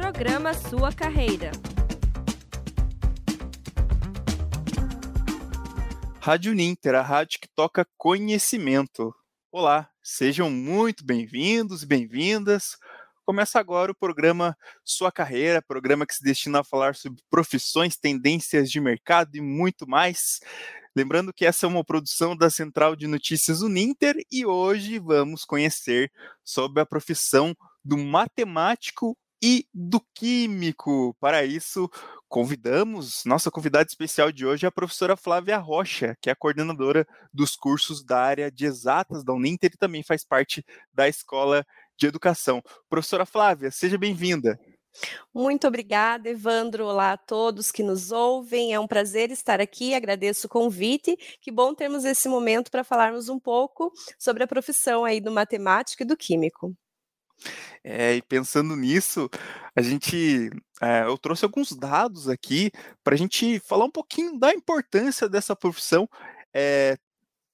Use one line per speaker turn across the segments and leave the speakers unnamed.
Programa Sua Carreira.
Rádio Ninter, a rádio que toca conhecimento. Olá, sejam muito bem-vindos e bem-vindas. Começa agora o programa Sua Carreira, programa que se destina a falar sobre profissões, tendências de mercado e muito mais. Lembrando que essa é uma produção da Central de Notícias Uninter e hoje vamos conhecer sobre a profissão do matemático e do químico. Para isso, convidamos, nossa convidada especial de hoje é a professora Flávia Rocha, que é coordenadora dos cursos da área de exatas da Uninter e também faz parte da Escola de Educação. Professora Flávia, seja bem-vinda.
Muito obrigada, Evandro. Olá a todos que nos ouvem. É um prazer estar aqui. Agradeço o convite. Que bom termos esse momento para falarmos um pouco sobre a profissão aí do matemático e do químico.
É, e pensando nisso, a gente, é, eu trouxe alguns dados aqui para a gente falar um pouquinho da importância dessa profissão, é,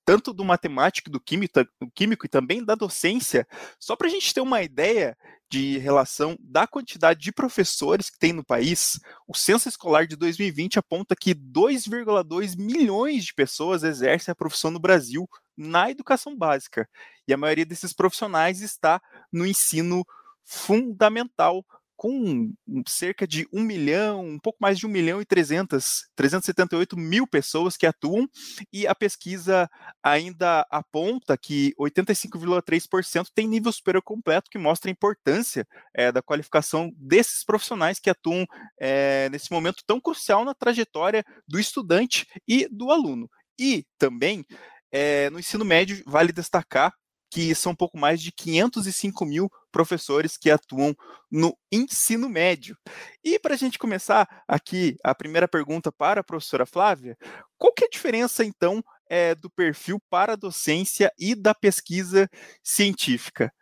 tanto do matemático, do químico, do químico e também da docência, só para a gente ter uma ideia de relação da quantidade de professores que tem no país, o censo escolar de 2020 aponta que 2,2 milhões de pessoas exercem a profissão no Brasil na educação básica. E a maioria desses profissionais está no ensino fundamental, com cerca de 1 milhão, um pouco mais de 1 milhão e 300, 378 mil pessoas que atuam, e a pesquisa ainda aponta que 85,3% tem nível superior completo, que mostra a importância é, da qualificação desses profissionais que atuam é, nesse momento tão crucial na trajetória do estudante e do aluno. E também é, no ensino médio, vale destacar que são um pouco mais de 505 mil professores que atuam no ensino médio. E para a gente começar aqui, a primeira pergunta para a professora Flávia, qual que é a diferença, então, é, do perfil para a docência e da pesquisa científica?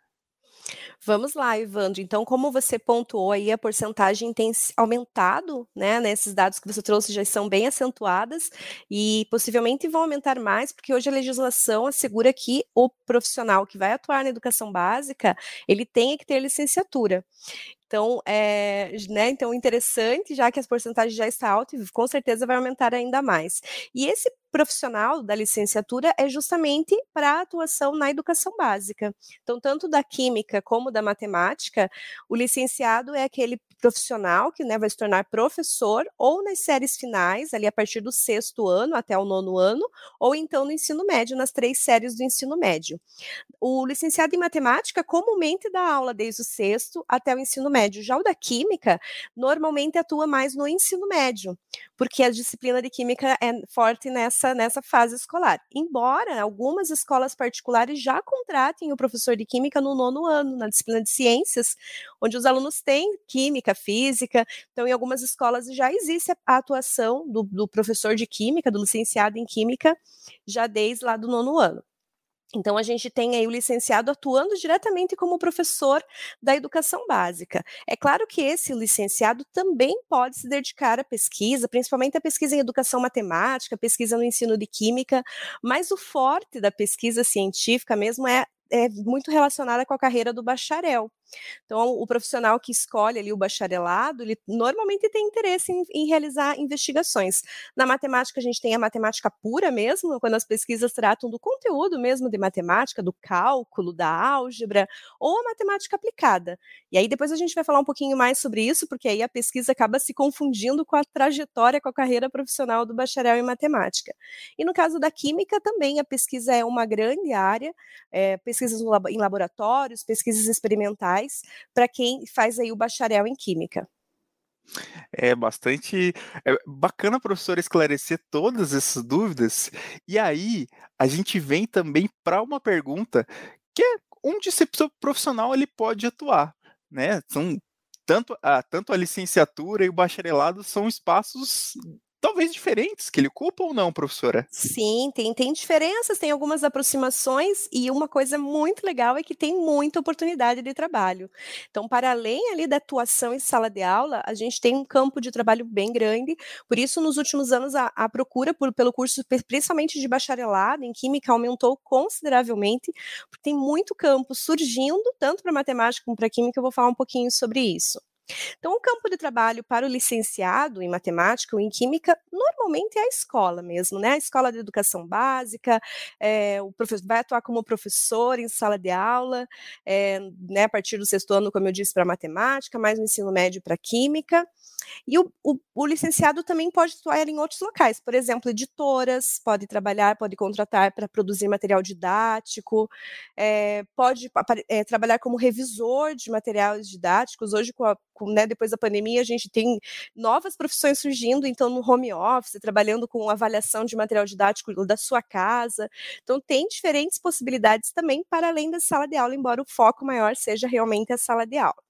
Vamos lá, Evandro. Então, como você pontuou aí, a porcentagem tem aumentado, né? Nesses dados que você trouxe já são bem acentuadas e possivelmente vão aumentar mais, porque hoje a legislação assegura que o profissional que vai atuar na educação básica, ele tenha que ter licenciatura. Então, é, né, então interessante, já que as porcentagens já está alta, com certeza vai aumentar ainda mais. E esse profissional da licenciatura é justamente para a atuação na educação básica. Então, tanto da química como da matemática, o licenciado é aquele profissional que né, vai se tornar professor ou nas séries finais, ali a partir do sexto ano até o nono ano, ou então no ensino médio, nas três séries do ensino médio. O licenciado em matemática comumente dá aula desde o sexto até o ensino médio. Já o da química normalmente atua mais no ensino médio, porque a disciplina de química é forte nessa, nessa fase escolar. Embora algumas escolas particulares já contratem o professor de química no nono ano, na disciplina de ciências, onde os alunos têm química, física. Então, em algumas escolas já existe a atuação do, do professor de química, do licenciado em química, já desde lá do nono ano. Então, a gente tem aí o licenciado atuando diretamente como professor da educação básica. É claro que esse licenciado também pode se dedicar à pesquisa, principalmente à pesquisa em educação matemática, pesquisa no ensino de química, mas o forte da pesquisa científica mesmo é é muito relacionada com a carreira do bacharel. Então, o profissional que escolhe ali o bacharelado, ele normalmente tem interesse em, em, realizar investigações. Na matemática, a gente tem a matemática pura mesmo, quando as pesquisas tratam do conteúdo mesmo de matemática, do cálculo, da álgebra, ou a matemática aplicada. E aí depois a gente vai falar um pouquinho mais sobre isso, porque aí a pesquisa acaba se confundindo com a trajetória, com a carreira profissional do bacharel em matemática. E no caso da química também, a pesquisa é uma grande área, é, pesquisas em laboratórios, pesquisas experimentais, para quem faz aí o bacharel em Química.
É bastante é bacana, professor, esclarecer todas essas dúvidas. E aí, a gente vem também para uma pergunta que é onde esse profissional ele pode atuar, né? São tanto a, tanto a licenciatura e o bacharelado são espaços talvez diferentes que ele ocupa ou não, professora?
Sim, tem, tem diferenças, tem algumas aproximações e uma coisa muito legal é que tem muita oportunidade de trabalho. Então, para além ali da atuação em sala de aula, a gente tem um campo de trabalho bem grande, por isso nos últimos anos a, a procura por, pelo curso, principalmente de bacharelado em Química, aumentou consideravelmente, porque tem muito campo surgindo, tanto para matemática como para Química, eu vou falar um pouquinho sobre isso. Então, o campo de trabalho para o licenciado em matemática ou em química, normalmente é a escola mesmo, né? A escola de educação básica, é, o professor vai atuar como professor em sala de aula, é, né, a partir do sexto ano, como eu disse, para matemática, mais no ensino médio para química. E o, o, o, licenciado também pode atuar em outros locais, por exemplo, editoras, pode trabalhar, pode contratar para produzir material didático, é, pode é, trabalhar como revisor de materiais didáticos. Hoje, com a, né, depois da pandemia, a gente tem novas profissões surgindo, então, no home office, trabalhando com avaliação de material didático da sua casa. Então, tem diferentes possibilidades também para além da sala de aula, embora o foco maior seja realmente a sala de aula.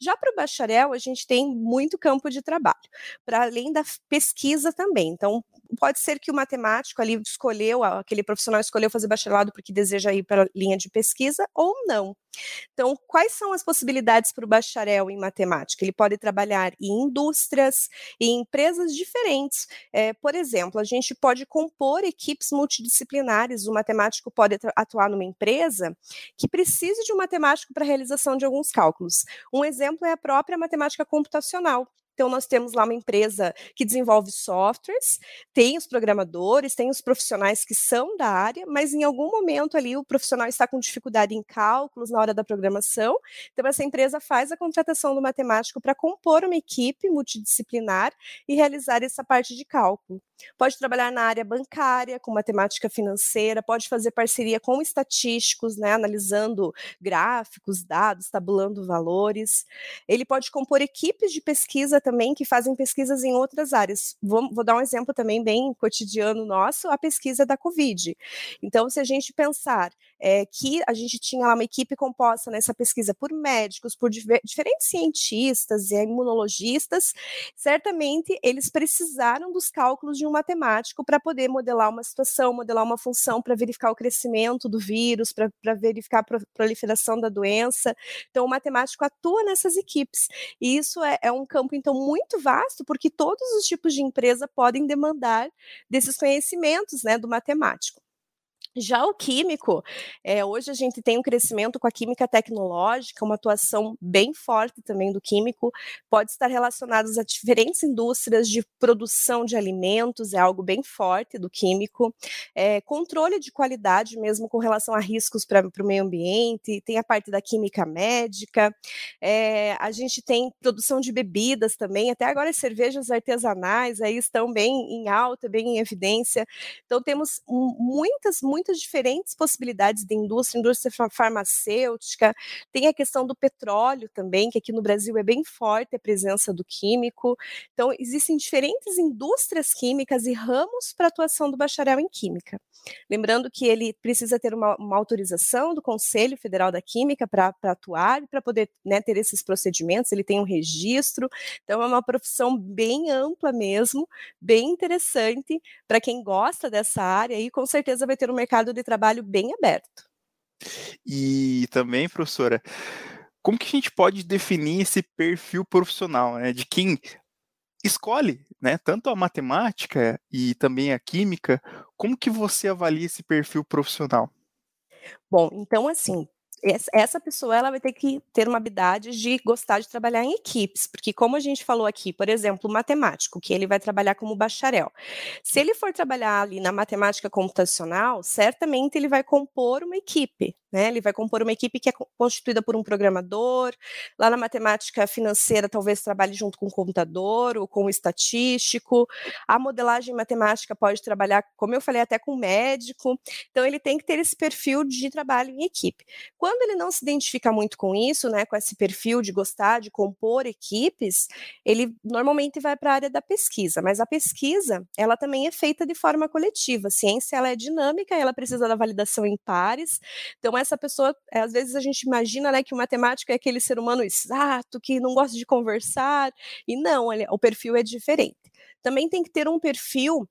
Já para o bacharel, a gente tem muito campo de trabalho, para além da pesquisa também. Então, pode ser que o matemático ali escolheu, aquele profissional escolheu fazer bacharelado porque deseja ir para a linha de pesquisa ou não. Então, quais são as possibilidades para o bacharel em matemática? Ele pode trabalhar em indústrias, em empresas diferentes. É, por exemplo, a gente pode compor equipes multidisciplinares. O matemático pode atuar numa empresa que precise de um matemático para a realização de alguns cálculos. Um exemplo é a própria matemática computacional. Então, nós temos lá uma empresa que desenvolve softwares, tem os programadores, tem os profissionais que são da área, mas em algum momento ali o profissional está com dificuldade em cálculos na hora da programação. Então, essa empresa faz a contratação do matemático para compor uma equipe multidisciplinar e realizar essa parte de cálculo. Pode trabalhar na área bancária, com matemática financeira, pode fazer parceria com estatísticos, né, analisando gráficos, dados, tabulando valores. Ele pode compor equipes de pesquisa também que fazem pesquisas em outras áreas. Vou, vou dar um exemplo também bem cotidiano nosso, a pesquisa da Covid. Então, se a gente pensar é, que a gente tinha lá uma equipe composta nessa pesquisa por médicos, por diferentes cientistas e imunologistas, certamente eles precisaram dos cálculos de um matemático para poder modelar uma situação, modelar uma função para verificar o crescimento do vírus, para verificar a proliferação da doença. Então, o matemático atua nessas equipes. E isso é, é um campo, então, muito vasto, porque todos os tipos de empresa podem demandar desses conhecimentos né, do matemático. Já o químico, é, hoje a gente tem um crescimento com a química tecnológica, uma atuação bem forte também do químico, pode estar relacionado a diferentes indústrias de produção de alimentos, é algo bem forte do químico, é, controle de qualidade mesmo com relação a riscos para o meio ambiente, tem a parte da química médica, é, a gente tem produção de bebidas também, até agora as cervejas artesanais aí estão bem em alta, bem em evidência, então temos muitas, muitas muitas diferentes possibilidades de indústria, indústria farmacêutica, tem a questão do petróleo também, que aqui no Brasil é bem forte a presença do químico. Então, existem diferentes indústrias químicas e ramos para atuação do bacharel em química. Lembrando que ele precisa ter uma, uma autorização do Conselho Federal da Química para atuar, para poder né, ter esses procedimentos, ele tem um registro, então é uma profissão bem ampla mesmo, bem interessante para quem gosta dessa área e com certeza vai ter um mercado de trabalho bem aberto.
E também, professora, como que a gente pode definir esse perfil profissional, né, de quem escolhe, né, tanto a matemática e também a química, como que você avalia esse perfil profissional?
Bom, então assim, essa pessoa ela vai ter que ter uma habilidade de gostar de trabalhar em equipes, porque como a gente falou aqui, por exemplo, o matemático, que ele vai trabalhar como bacharel. Se ele for trabalhar ali na matemática computacional, certamente ele vai compor uma equipe, né? Ele vai compor uma equipe que é constituída por um programador. Lá na matemática financeira, talvez trabalhe junto com o computador ou com o estatístico. A modelagem matemática pode trabalhar, como eu falei, até com médico. Então, ele tem que ter esse perfil de trabalho em equipe. Quando ele não se identifica muito com isso, né, com esse perfil de gostar de compor equipes, ele normalmente vai para a área da pesquisa. Mas a pesquisa, ela também é feita de forma coletiva. A ciência, ela é dinâmica, ela precisa da validação em pares. Então, essa pessoa, eh, às vezes a gente imagina, né, que o matemático é aquele ser humano exato, que não gosta de conversar, e não, ele, o perfil é diferente. Também tem que ter um perfil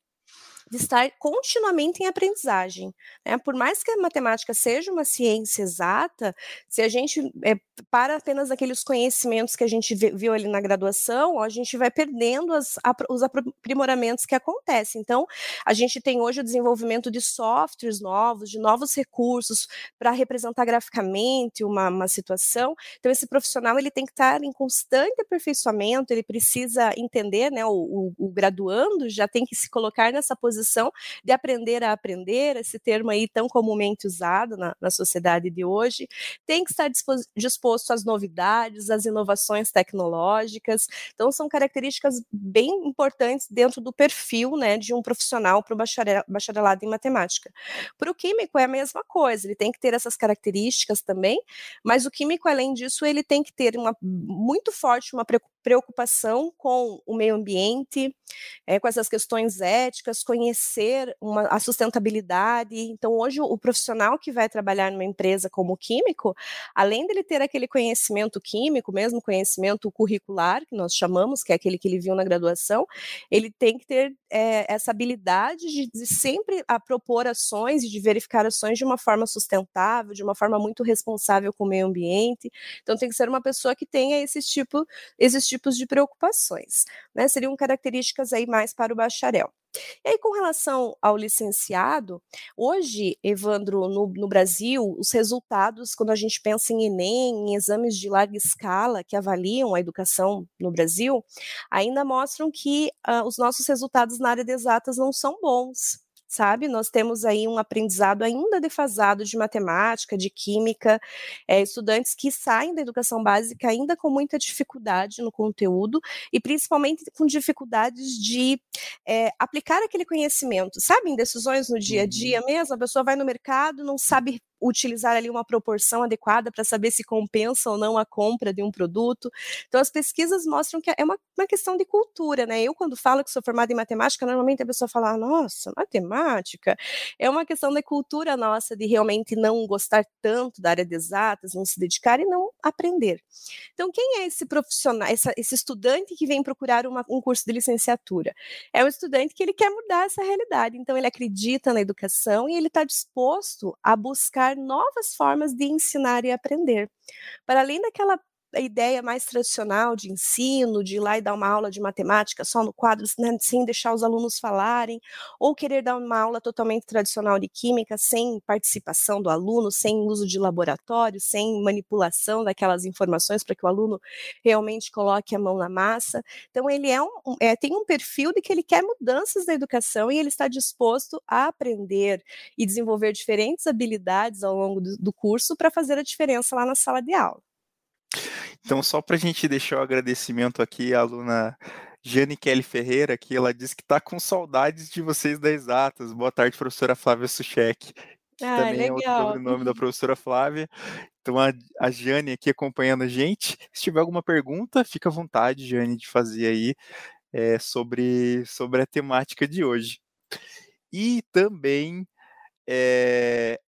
de estar continuamente em aprendizagem. Né? Por mais que a matemática seja uma ciência exata, se a gente é, para apenas aqueles conhecimentos que a gente viu ali na graduação, a gente vai perdendo as, os aprimoramentos que acontecem. Então, a gente tem hoje o desenvolvimento de softwares novos, de novos recursos para representar graficamente uma, uma situação. Então, esse profissional ele tem que estar em constante aperfeiçoamento, ele precisa entender, né, o, o, o graduando já tem que se colocar nessa posição de aprender a aprender, esse termo aí tão comumente usado na, na sociedade de hoje, tem que estar disposto às novidades, às inovações tecnológicas. Então, são características bem importantes dentro do perfil né, de um profissional para o bacharelado em matemática. Para o químico é a mesma coisa, ele tem que ter essas características também, mas o químico, além disso, ele tem que ter uma muito forte uma preocupação com o meio ambiente, é, com essas questões éticas, conhecer uma, a sustentabilidade. Então, hoje, o profissional que vai trabalhar numa empresa como químico, além dele ter aquele conhecimento químico, mesmo conhecimento curricular, que nós chamamos, que é aquele que ele viu na graduação, ele tem que ter é, essa habilidade de, de sempre propor ações e de verificar ações de uma forma sustentável, de uma forma muito responsável com o meio ambiente. Então, tem que ser uma pessoa que tenha esse tipo, esses tipos tipos de preocupações, né? Seriam características aí mais para o bacharel. E aí, com relação ao licenciado, hoje, Evandro, no, no, Brasil, os resultados, quando a gente pensa em Enem, em exames de larga escala que avaliam a educação no Brasil, ainda mostram que uh, os nossos resultados na área de exatas não são bons sabe? Nós temos aí um aprendizado ainda defasado de matemática, de química, é, estudantes que saem da educação básica ainda com muita dificuldade no conteúdo e principalmente com dificuldades de é, aplicar aquele conhecimento, sabe? Em decisões no dia a dia uhum. mesmo, a pessoa vai no mercado, não sabe utilizar ali uma proporção adequada para saber se compensa ou não a compra de um produto. Então, as pesquisas mostram que é uma, uma questão de cultura, né? Eu, quando falo que sou formada em matemática, normalmente a pessoa fala, nossa, matemática. É uma questão da cultura nossa de realmente não gostar tanto da área de exatas, não se dedicar e não aprender. Então, quem é esse profissional, essa, esse estudante que vem procurar uma, um curso de licenciatura? É um estudante que ele quer mudar essa realidade. Então, ele acredita na educação e ele está disposto a buscar novas formas de ensinar e aprender. Para além daquela a ideia mais tradicional de ensino, de ir lá e dar uma aula de matemática só no quadro, né, sem deixar os alunos falarem, ou querer dar uma aula totalmente tradicional de química, sem participação do aluno, sem uso de laboratório, sem manipulação daquelas informações para que o aluno realmente coloque a mão na massa. Então, ele é um, é, tem um perfil de que ele quer mudanças na educação e ele está disposto a aprender e desenvolver diferentes habilidades ao longo do, do curso para fazer a diferença lá na sala de aula.
Então, só para a gente deixar o agradecimento aqui à aluna Jane Kelly Ferreira, que ela disse que está com saudades de vocês da Exatas. Boa tarde, professora Flávia Suchek. Ah, também legal. é o sobrenome da professora Flávia. Então, a, a Jane aqui acompanhando a gente. Se tiver alguma pergunta, fica à vontade, Jane, de fazer aí é, sobre, sobre a temática de hoje. E também, é,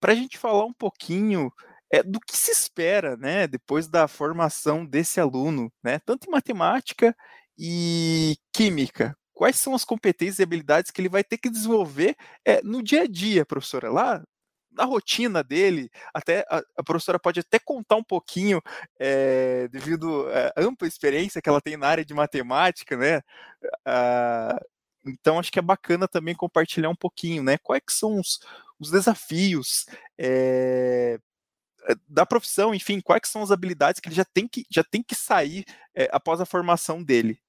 para a gente falar um pouquinho é, do que se espera, né, depois da formação desse aluno, né, tanto em matemática e química. Quais são as competências e habilidades que ele vai ter que desenvolver é, no dia a dia, professora? Lá na rotina dele, até a, a professora pode até contar um pouquinho, é, devido à ampla experiência que ela tem na área de matemática, né? Ah, então acho que é bacana também compartilhar um pouquinho, né? Quais são os, os desafios é, da profissão, enfim, quais são as habilidades que ele já tem que, já tem que sair é, após a formação dele.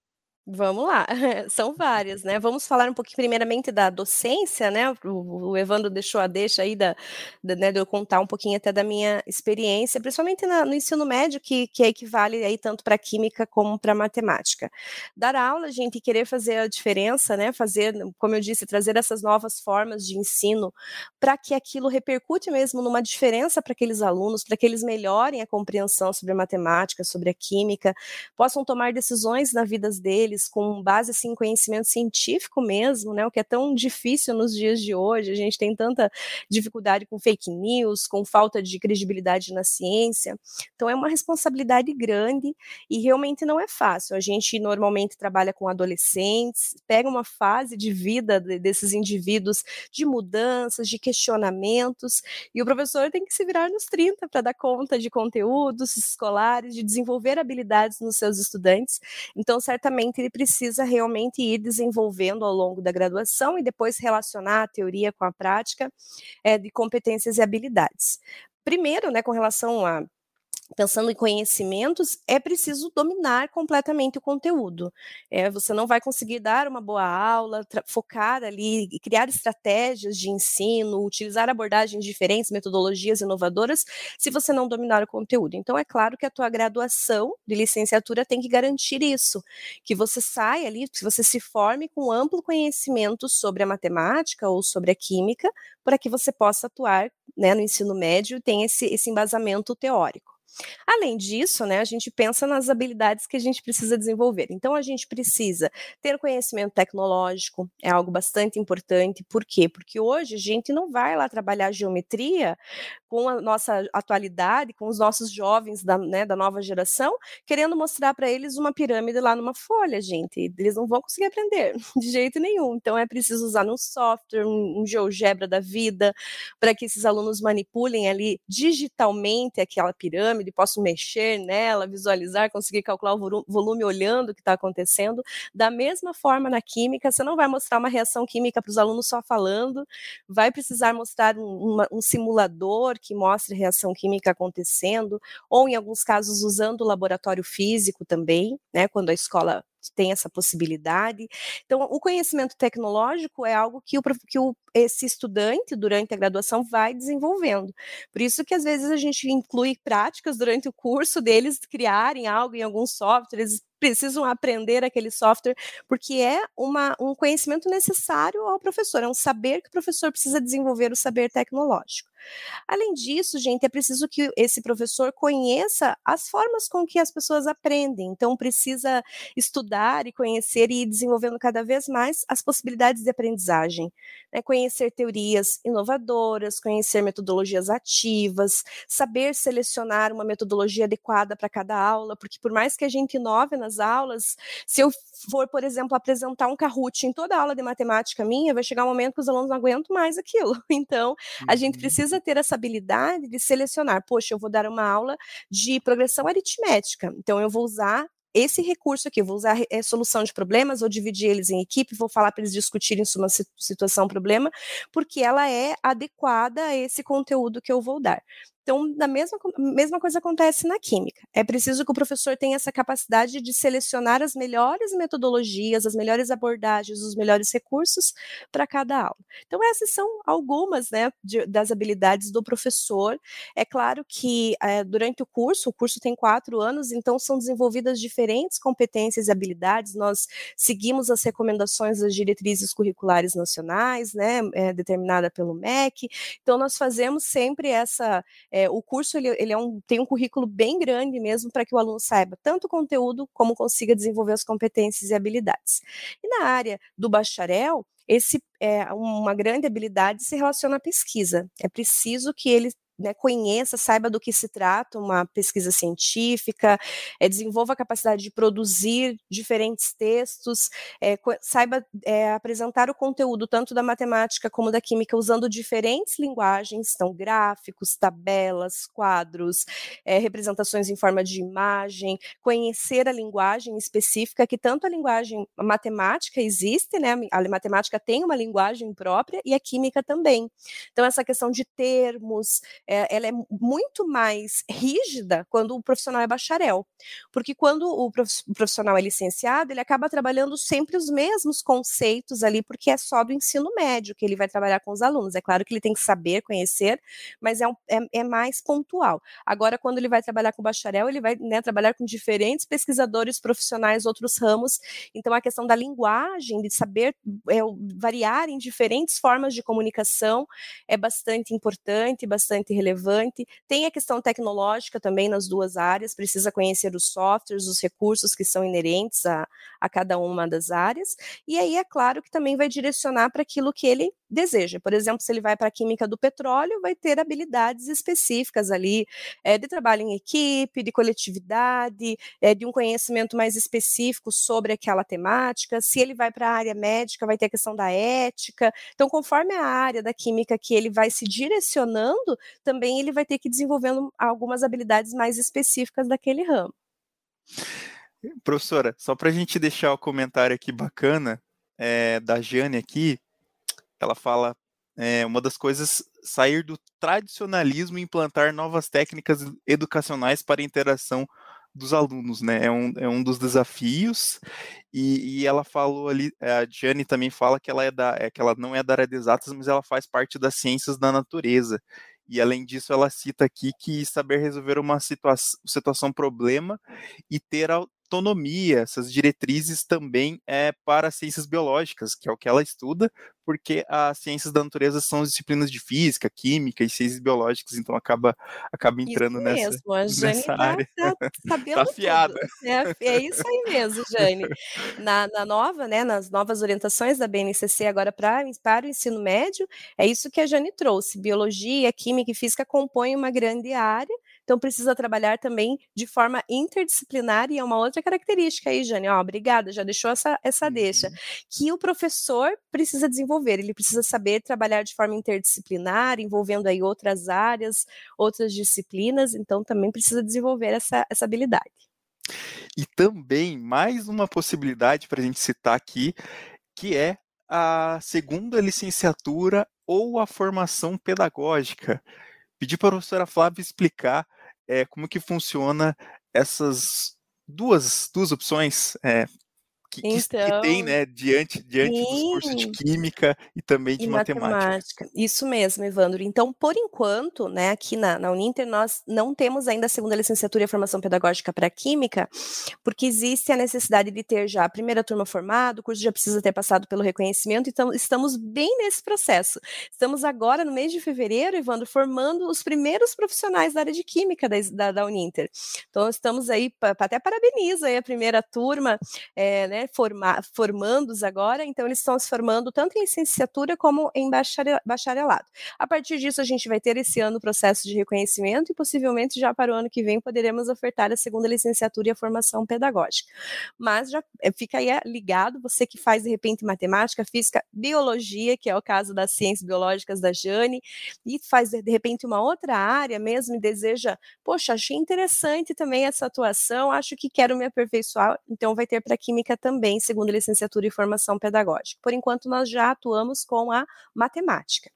Vamos lá, são várias, né? Vamos falar um pouquinho primeiramente da docência, né? O, o Evandro deixou a deixa aí da, da, né, de eu contar um pouquinho até da minha experiência, principalmente na, no ensino médio, que, que equivale aí tanto para química como para matemática. Dar aula, gente, e querer fazer a diferença, né? Fazer, como eu disse, trazer essas novas formas de ensino para que aquilo repercute mesmo numa diferença para aqueles alunos, para que eles melhorem a compreensão sobre a matemática, sobre a química, possam tomar decisões na vida deles melhores, com base assim, em conhecimento científico mesmo, né? O que é tão difícil nos dias de hoje. A gente tem tanta dificuldade com fake news, com falta de credibilidade na ciência. Então é uma responsabilidade grande e realmente não é fácil. A gente normalmente trabalha com adolescentes, pega uma fase de vida desses indivíduos de mudanças, de questionamentos, e o professor tem que se virar nos 30 para dar conta de conteúdos escolares, de desenvolver habilidades nos seus estudantes. Então, certamente, ele precisa realmente ir desenvolvendo ao longo da graduação e depois relacionar a teoria com a prática é, de competências e habilidades. Primeiro, né, com relação a pensando em conhecimentos, é preciso dominar completamente o conteúdo. É, você não vai conseguir dar uma boa aula, focar ali, criar estratégias de ensino, utilizar abordagens diferentes, metodologias inovadoras, se você não dominar o conteúdo. Então, é claro que a tua graduação de licenciatura tem que garantir isso, que você saia ali, que você se forme com amplo conhecimento sobre a matemática ou sobre a química, para que você possa atuar né, no ensino médio e tenha esse, esse embasamento teórico. Além disso, né, a gente pensa nas habilidades que a gente precisa desenvolver. Então, a gente precisa ter conhecimento tecnológico, é algo bastante importante. Por quê? Porque hoje a gente não vai lá trabalhar geometria com a nossa atualidade, com os nossos jovens da, né, da nova geração, querendo mostrar para eles uma pirâmide lá numa folha, gente. Eles não vão conseguir aprender de jeito nenhum. Então, é preciso usar um software, um, um GeoGebra da vida, para que esses alunos manipulem ali digitalmente aquela pirâmide ele posso mexer nela, visualizar, conseguir calcular o volume olhando o que está acontecendo. Da mesma forma, na química, você não vai mostrar uma reação química para os alunos só falando, vai precisar mostrar um, uma, um simulador que mostre reação química acontecendo, ou em alguns casos usando o laboratório físico também, né, quando a escola tem essa possibilidade. Então, o conhecimento tecnológico é algo que, o, que o, esse estudante, durante a graduação, vai desenvolvendo. Por isso que, às vezes, a gente inclui práticas durante o curso deles criarem algo em algum software, precisam aprender aquele software, porque é uma, um conhecimento necessário ao professor, é um saber que o professor precisa desenvolver o saber tecnológico. Além disso, gente, é preciso que esse professor conheça as formas com que as pessoas aprendem. Então, precisa estudar e conhecer e ir desenvolvendo cada vez mais as possibilidades de aprendizagem. Né? Conhecer teorias inovadoras, conhecer metodologias ativas, saber selecionar uma metodologia adequada para cada aula, porque por mais que a gente inove nas aulas, se eu for, por exemplo, apresentar um Kahoot em toda aula de matemática minha, vai chegar um momento que os alunos não aguentam mais aquilo. Então, a gente uhum. precisa ter essa habilidade de selecionar. Poxa, eu vou dar uma aula de progressão aritmética, então eu vou usar esse recurso aqui, vou usar é, solução de problemas, vou dividir eles em equipe, vou falar para eles discutirem uma situação, problema, porque ela é adequada a esse conteúdo que eu vou dar. Então, da mesma, mesma coisa acontece na química. É preciso que o professor tenha essa capacidade de selecionar as melhores metodologias, as melhores abordagens, os melhores recursos para cada aula. Então, essas são algumas né, de, das habilidades do professor. É claro que é, durante o curso, o curso tem quatro anos, então são desenvolvidas diferentes competências e habilidades. Nós seguimos as recomendações das diretrizes curriculares nacionais, né, é, determinada pelo MEC. Então, nós fazemos sempre essa. É, o curso ele, ele é um, tem um currículo bem grande mesmo para que o aluno saiba tanto o conteúdo como consiga desenvolver as competências e habilidades. E na área do bacharel, esse é uma grande habilidade se relaciona à pesquisa. É preciso que ele né, conheça, saiba do que se trata uma pesquisa científica, é, desenvolva a capacidade de produzir diferentes textos, é, saiba é, apresentar o conteúdo tanto da matemática como da química usando diferentes linguagens, então gráficos, tabelas, quadros, representações em forma de imagem, conhecer a linguagem específica, que tanto a linguagem matemática existe, né, a matemática tem uma linguagem própria e a química também. Então, essa questão de termos, é, ela é muito mais rígida quando o profissional é bacharel, porque quando o profissional é licenciado, ele acaba trabalhando sempre os mesmos conceitos ali, porque é só do ensino médio que ele vai trabalhar com os alunos. É claro que ele tem que saber, conhecer, mas é, um, é, é mais pontual. Agora, quando ele vai trabalhar com bacharel, ele vai né, trabalhar com diferentes pesquisadores profissionais, outros ramos. Então, a questão da linguagem, de saber é, variar em diferentes formas de comunicação, é bastante importante, bastante relevante. Tem a questão tecnológica também nas duas áreas, precisa conhecer os softwares, os recursos que são inerentes a, a cada uma das áreas. E aí é claro que também vai direcionar para aquilo que ele deseja. Por exemplo, se ele vai para a química do petróleo, vai ter habilidades específicas ali é, de trabalho em equipe, de coletividade, é, de um conhecimento mais específico sobre aquela temática. Se ele vai para a área médica, vai ter a questão da ética. Então, conforme a área da química que ele vai se direcionando, também ele vai ter que desenvolvendo algumas habilidades mais específicas daquele ramo.
Professora, só para a gente deixar o comentário aqui bacana é, da Jane aqui, ela fala é, uma das coisas sair do tradicionalismo e implantar novas técnicas educacionais para a interação dos alunos, né? É um, é um dos desafios. E, e ela falou ali, a Jane também fala que ela é da, é que ela não é da área de exatas, mas ela faz parte das ciências da natureza. E além disso, ela cita aqui que saber resolver uma situação, situação problema e ter autonomia, essas diretrizes também é para ciências biológicas, que é o que ela estuda, porque as ciências da natureza são disciplinas de física, química e ciências biológicas, então acaba, acaba entrando nessa,
mesmo, a Jane
nessa
tá,
área.
Tá,
tá afiada.
É, é, isso aí mesmo, Jane. Na, na, nova, né, nas novas orientações da BNCC agora pra, para o ensino médio, é isso que a Jane trouxe. Biologia, química e física compõem uma grande área, então precisa trabalhar também de forma interdisciplinar e é uma outra característica aí, Jane, ó, obrigada, já deixou essa, essa uhum. deixa, que o professor precisa desenvolver, ele precisa saber trabalhar de forma interdisciplinar, envolvendo aí outras áreas, outras disciplinas, então também precisa desenvolver essa, essa habilidade.
E também mais uma possibilidade para a gente citar aqui, que é a segunda licenciatura ou a formação pedagógica. Pedi para a professora Flávia explicar é, como que funciona essas duas, duas opções? É, que, então, que, tem, né, diante, diante dos cursos de química e também de e matemática. matemática.
Isso mesmo, Evandro. Então, por enquanto, né, aqui na, na Uninter, nós não temos ainda a segunda licenciatura e formação pedagógica para química, porque existe a necessidade de ter já a primeira turma formada, o curso já precisa ter passado pelo reconhecimento, então estamos bem nesse processo. Estamos agora, no mês de fevereiro, Evandro, formando os primeiros profissionais da área de química da, da, da Uninter. Então, estamos aí, até parabenizo aí a primeira turma, é, né, né, forma, formandos agora, então eles estão se formando tanto em licenciatura como em bacharelado. A partir disso, a gente vai ter esse ano o processo de reconhecimento e possivelmente já para o ano que vem poderemos ofertar a segunda licenciatura e a formação pedagógica. Mas já eh, fica aí eh, ligado, você que faz de repente matemática, física, biologia, que é o caso das ciências biológicas da Jane, e faz de repente uma outra área mesmo e deseja, poxa, achei interessante também essa atuação, acho que quero me aperfeiçoar, então vai ter para química também também segundo licenciatura e formação pedagógica. Por enquanto, nós já atuamos com a matemática.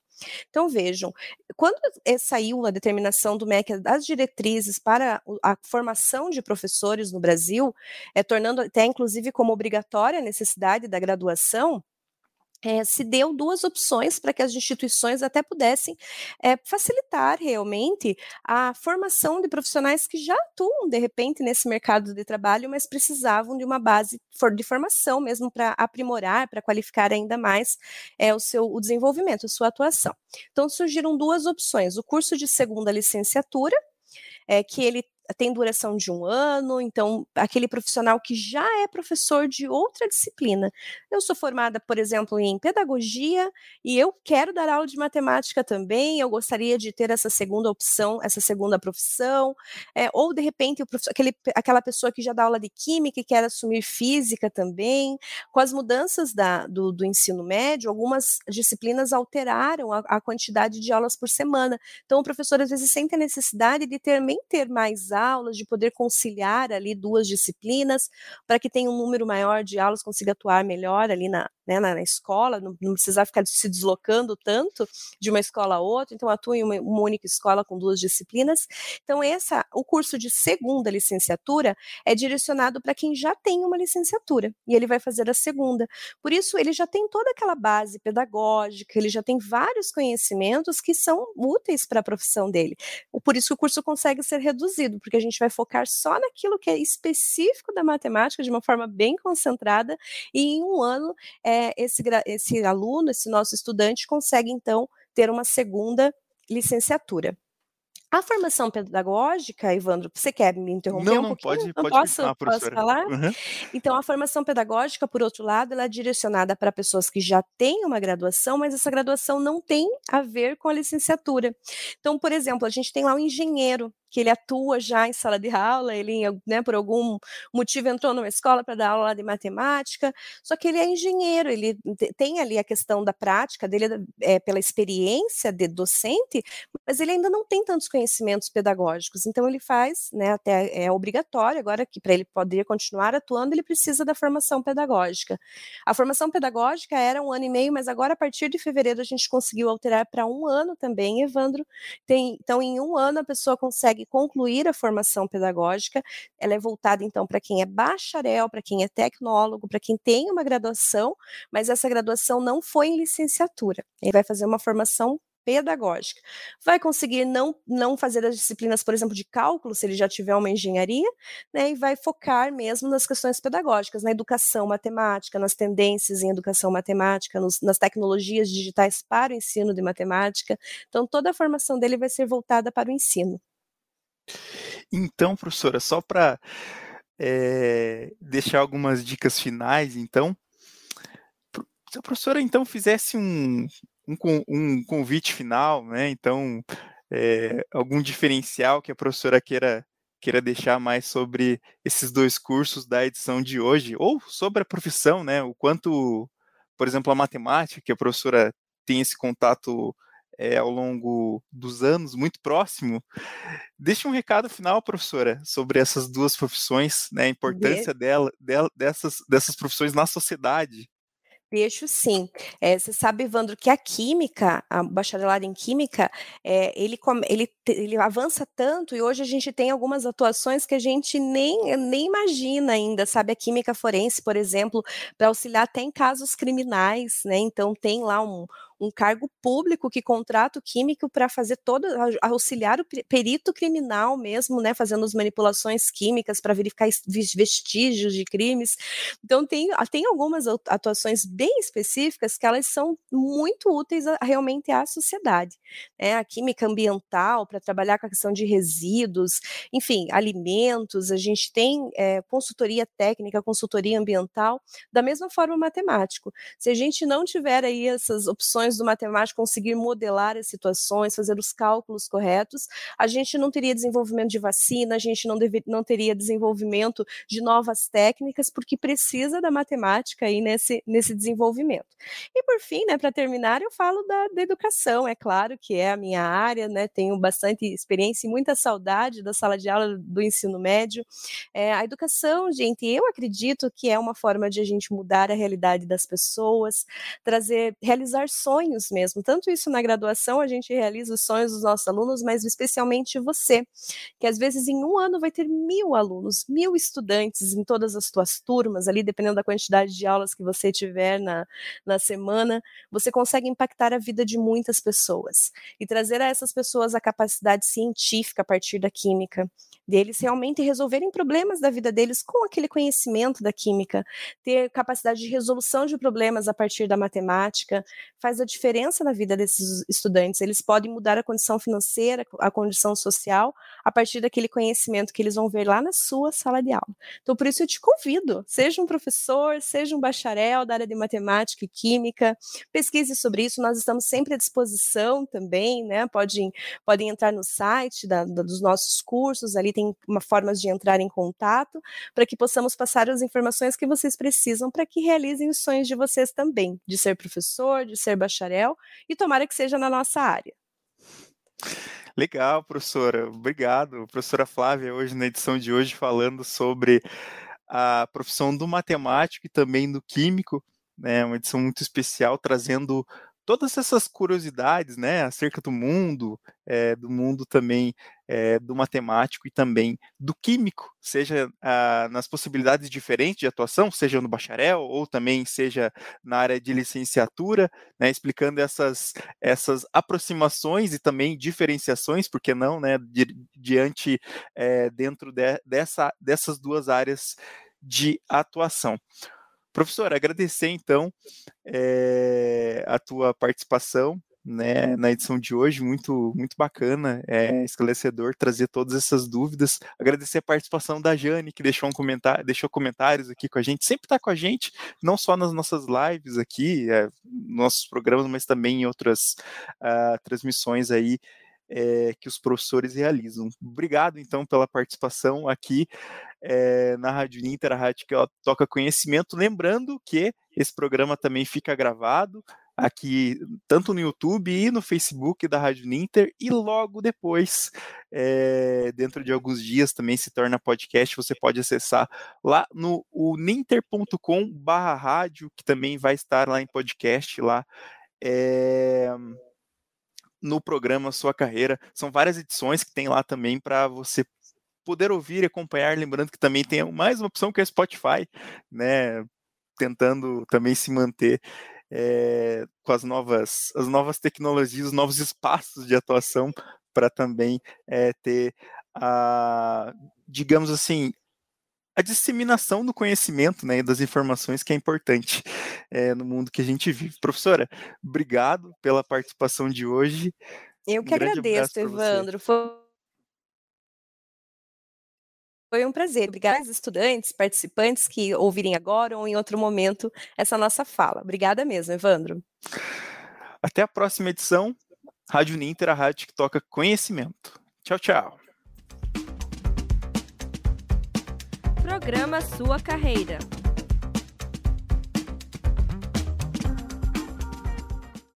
Então, vejam, quando saiu a determinação do MEC das diretrizes para a formação de professores no Brasil, é, tornando até inclusive como obrigatória a necessidade da graduação, é, se deu duas opções para que as instituições até pudessem é, facilitar realmente a formação de profissionais que já atuam, de repente, nesse mercado de trabalho, mas precisavam de uma base de formação mesmo para aprimorar, para qualificar ainda mais é, o seu o desenvolvimento, a sua atuação. Então, surgiram duas opções: o curso de segunda licenciatura, é, que ele tem duração de um ano, então aquele profissional que já é professor de outra disciplina. Eu sou formada, por exemplo, em pedagogia e eu quero dar aula de matemática também, eu gostaria de ter essa segunda opção, essa segunda profissão, é, ou de repente aquele, aquela pessoa que já dá aula de química e quer assumir física também. Com as mudanças da, do, do ensino médio, algumas disciplinas alteraram a, a quantidade de aulas por semana. Então o professor às vezes sente a necessidade de também ter mais aulas, de poder conciliar ali duas disciplinas, para que tenha um número maior de aulas, consiga atuar melhor ali na, né, na, na, escola, não, não, precisar ficar se deslocando tanto de uma escola a outra, então atua em uma, uma, única escola com duas disciplinas. Então, essa, o curso de segunda licenciatura é direcionado para quem já tem uma licenciatura, e ele vai fazer a segunda. Por isso, ele já tem toda aquela base pedagógica, ele já tem vários conhecimentos que são úteis para a profissão dele. Por isso, o curso consegue ser reduzido, porque a gente vai focar só naquilo que é específico da matemática, de uma forma bem concentrada, e em um ano é, é, esse, esse aluno, esse nosso estudante, consegue então ter uma segunda licenciatura. A formação pedagógica, Evandro, você quer me interromper
não,
um
não,
pouquinho?
Pode,
não
pode
posso,
posso
falar?
Uhum.
Então, a formação pedagógica, por outro lado, ela é direcionada para pessoas que já têm uma graduação, mas essa graduação não tem a ver com a licenciatura. Então, por exemplo, a gente tem lá um engenheiro que ele atua já em sala de aula, ele, né, por algum motivo entrou numa escola para dar aula de matemática, só que ele é engenheiro, ele tem ali a questão da prática dele é, pela experiência de docente, mas ele ainda não tem tantos conhecimentos pedagógicos, então ele faz, né, até é obrigatório agora que para ele poder continuar atuando, ele precisa da formação pedagógica. A formação pedagógica era um ano e meio, mas agora a partir de fevereiro a gente conseguiu alterar para um ano também, Evandro. Tem, então, em um ano a pessoa consegue consegue concluir a formação pedagógica, ela é voltada então para quem é bacharel, para quem é tecnólogo, para quem tem uma graduação, mas essa graduação não foi em licenciatura. Ele vai fazer uma formação pedagógica. Vai conseguir não, não fazer as disciplinas, por exemplo, de cálculo, se ele já tiver uma engenharia, né, e vai focar mesmo nas questões pedagógicas, na educação matemática, nas tendências em educação matemática, nos, nas tecnologias digitais para o ensino de matemática. Então, toda a formação dele vai ser voltada para o ensino.
Então, professora, só para é, eh, deixar algumas dicas finais, então, se a professora então fizesse um, um, um convite final, né? Então, é, algum diferencial que a professora queira queira deixar mais sobre esses dois cursos da edição de hoje, ou sobre a profissão, né? O quanto, por exemplo, a matemática, que a professora tem esse contato é, ao longo dos anos, muito próximo. Deixe um recado final, professora, sobre essas duas profissões, né, a importância dela, dela, dessas, dessas profissões na sociedade.
Deixo sim. É, você sabe, Evandro, que a química, a bacharelado em química, é, ele, ele, ele avança tanto e hoje a gente tem algumas atuações que a gente nem, nem imagina ainda, sabe? A química forense, por exemplo, para auxiliar até em casos criminais, né? Então tem lá um, um cargo público que contrata o químico para fazer todo, auxiliar o perito criminal mesmo, né, fazendo as manipulações químicas para verificar vestígios de crimes. Então tem, tem algumas atuações bem específicas que elas são muito úteis a, realmente à sociedade. Né? A química ambiental para trabalhar com a questão de resíduos, enfim, alimentos, a gente tem é, consultoria técnica, consultoria ambiental, da mesma forma matemático. Se a gente não tiver aí essas opções do matemático conseguir modelar as situações, fazer os cálculos corretos, a gente não teria desenvolvimento de vacina, a gente não, deve, não teria desenvolvimento de novas técnicas, porque precisa da matemática aí nesse, nesse desenvolvimento. E por fim, né, para terminar, eu falo da, da, educação, é claro que é a minha área, né, tenho bastante experiência e muita saudade da sala de aula do ensino médio. É, a educação, gente, eu acredito que é uma forma de a gente mudar a realidade das pessoas, trazer, realizar sonhos sonhos mesmo. Tanto isso na graduação, a gente realiza os sonhos dos nossos alunos, mas especialmente você, que às vezes em um ano vai ter mil alunos, mil estudantes em todas as suas turmas, ali, dependendo da quantidade de aulas que você tiver na, na semana, você consegue impactar a vida de muitas pessoas e trazer a essas pessoas a capacidade científica a partir da química, deles realmente resolverem problemas da vida deles com aquele conhecimento da química, ter capacidade de resolução de problemas a partir da matemática, faz a diferença na vida desses estudantes. Eles podem mudar a condição financeira, a condição social, a partir daquele conhecimento que eles vão ver lá na sua sala de aula. Então, por isso eu te convido, seja um professor, seja um bacharel da área de matemática e química, pesquise sobre isso, nós estamos sempre à disposição também, né? Podem, podem entrar no site da, da, dos nossos cursos, ali tem uma formas de entrar em contato, para que possamos passar as informações que vocês precisam para que realizem os sonhos de vocês também, de ser professor, de ser bacharel bacharel e tomara que seja na nossa área.
Legal, professora. Obrigado. Professora Flávia, hoje na edição de hoje, falando sobre a profissão do matemático e também do químico, né? Uma edição muito especial, trazendo todas essas curiosidades, né, acerca do mundo, é, do mundo também é, do matemático e também do químico, seja ah, nas possibilidades diferentes de atuação, seja no bacharel ou também seja na área de licenciatura, né, explicando essas, essas aproximações e também diferenciações, por que não, né, di, diante, é, dentro de, dessa, dessas duas áreas de atuação. Professor, agradecer então é, a tua participação né, na edição de hoje, muito, muito bacana, é esclarecedor trazer todas essas dúvidas. Agradecer a participação da Jane, que deixou um comentário, deixou comentários aqui com a gente, sempre está com a gente, não só nas nossas lives aqui, é, nossos programas, mas também em outras uh, transmissões aí é, que os professores realizam. Obrigado, então, pela participação aqui é, na Rádio Inter, a rádio que toca conhecimento. Lembrando que esse programa também fica gravado aqui, tanto no YouTube e no Facebook da Rádio Ninter, e logo depois, é, dentro de alguns dias, também se torna podcast. Você pode acessar lá no ninter.com barra rádio, que também vai estar lá em podcast lá. É, no programa Sua Carreira. São várias edições que tem lá também para você poder ouvir e acompanhar. Lembrando que também tem mais uma opção que é Spotify, né? Tentando também se manter é, com as novas, as novas tecnologias, os novos espaços de atuação para também é, ter a, digamos assim, a disseminação do conhecimento né, e das informações que é importante é, no mundo que a gente vive. Professora, obrigado pela participação de hoje.
Eu que um agradeço, Evandro. Foi... Foi um prazer. Obrigada aos estudantes, participantes que ouvirem agora ou em outro momento essa nossa fala. Obrigada mesmo, Evandro.
Até a próxima edição. Rádio Ninter, a rádio que toca conhecimento. Tchau, tchau.
Programa Sua Carreira.